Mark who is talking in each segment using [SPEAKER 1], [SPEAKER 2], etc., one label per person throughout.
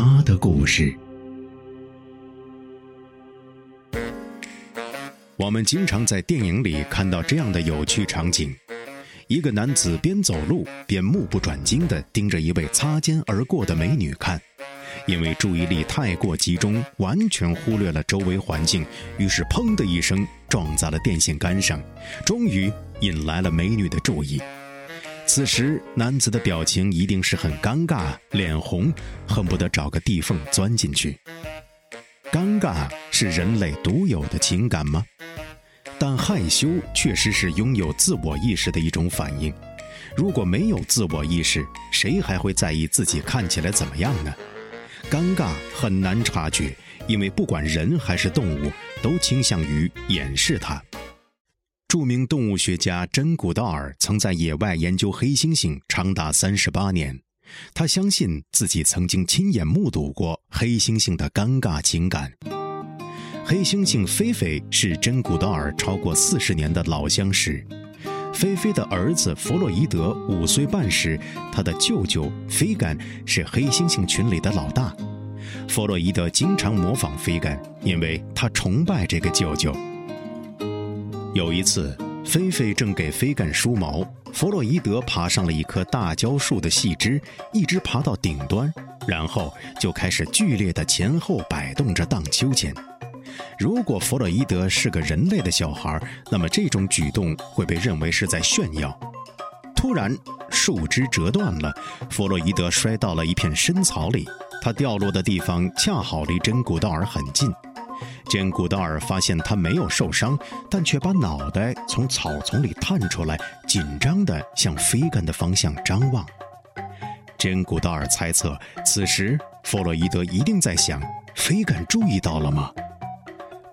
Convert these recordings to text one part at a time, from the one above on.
[SPEAKER 1] 他的故事。我们经常在电影里看到这样的有趣场景：一个男子边走路边目不转睛地盯着一位擦肩而过的美女看，因为注意力太过集中，完全忽略了周围环境，于是砰的一声撞在了电线杆上，终于引来了美女的注意。此时，男子的表情一定是很尴尬，脸红，恨不得找个地缝钻进去。尴尬是人类独有的情感吗？但害羞确实是拥有自我意识的一种反应。如果没有自我意识，谁还会在意自己看起来怎么样呢？尴尬很难察觉，因为不管人还是动物，都倾向于掩饰它。著名动物学家珍·古道尔曾在野外研究黑猩猩长达三十八年，他相信自己曾经亲眼目睹过黑猩猩的尴尬情感。黑猩猩菲菲是珍·古道尔超过四十年的老相识。菲菲的儿子弗洛伊德五岁半时，他的舅舅菲干是黑猩猩群里的老大。弗洛伊德经常模仿菲干，因为他崇拜这个舅舅。有一次，菲菲正给菲干梳毛，弗洛伊德爬上了一棵大蕉树的细枝，一直爬到顶端，然后就开始剧烈的前后摆动着荡秋千。如果弗洛伊德是个人类的小孩，那么这种举动会被认为是在炫耀。突然，树枝折断了，弗洛伊德摔到了一片深草里，他掉落的地方恰好离真古道尔很近。珍古道尔发现他没有受伤，但却把脑袋从草丛里探出来，紧张地向菲干的方向张望。珍古道尔猜测，此时弗洛伊德一定在想：菲干注意到了吗？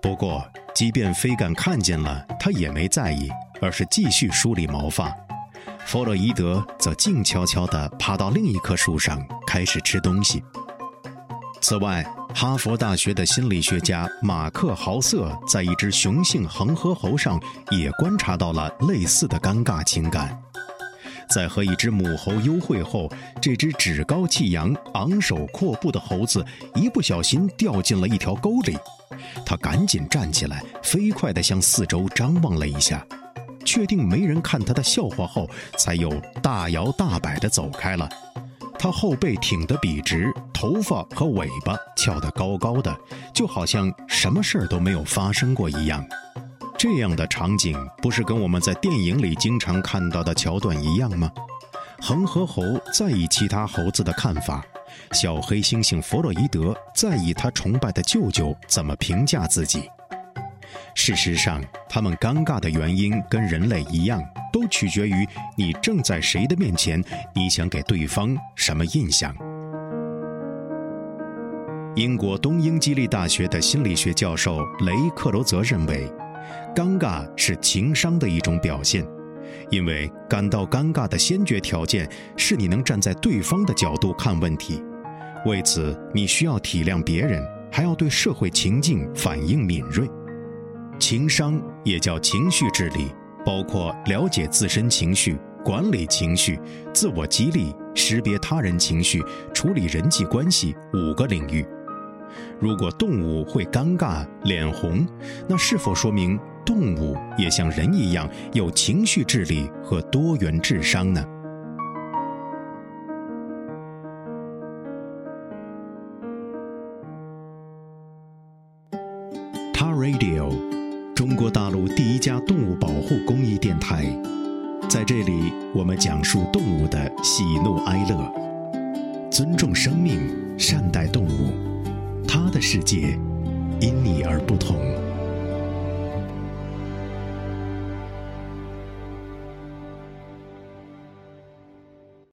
[SPEAKER 1] 不过，即便菲干看见了，他也没在意，而是继续梳理毛发。弗洛伊德则静悄悄地爬到另一棵树上，开始吃东西。此外，哈佛大学的心理学家马克豪瑟在一只雄性恒河猴上也观察到了类似的尴尬情感。在和一只母猴幽会后，这只趾高气扬、昂首阔步的猴子一不小心掉进了一条沟里。他赶紧站起来，飞快地向四周张望了一下，确定没人看他的笑话后，才又大摇大摆地走开了。他后背挺得笔直，头发和尾巴翘得高高的，就好像什么事儿都没有发生过一样。这样的场景不是跟我们在电影里经常看到的桥段一样吗？恒河猴在意其他猴子的看法，小黑猩猩弗洛伊德在意他崇拜的舅舅怎么评价自己。事实上，他们尴尬的原因跟人类一样，都取决于你正在谁的面前，你想给对方什么印象。英国东英基利大学的心理学教授雷克罗泽认为，尴尬是情商的一种表现，因为感到尴尬的先决条件是你能站在对方的角度看问题，为此你需要体谅别人，还要对社会情境反应敏锐。情商也叫情绪智力，包括了解自身情绪、管理情绪、自我激励、识别他人情绪、处理人际关系五个领域。如果动物会尴尬、脸红，那是否说明动物也像人一样有情绪智力和多元智商呢？他 Radio。中国大陆第一家动物保护公益电台，在这里，我们讲述动物的喜怒哀乐，尊重生命，善待动物，他的世界因你而不同。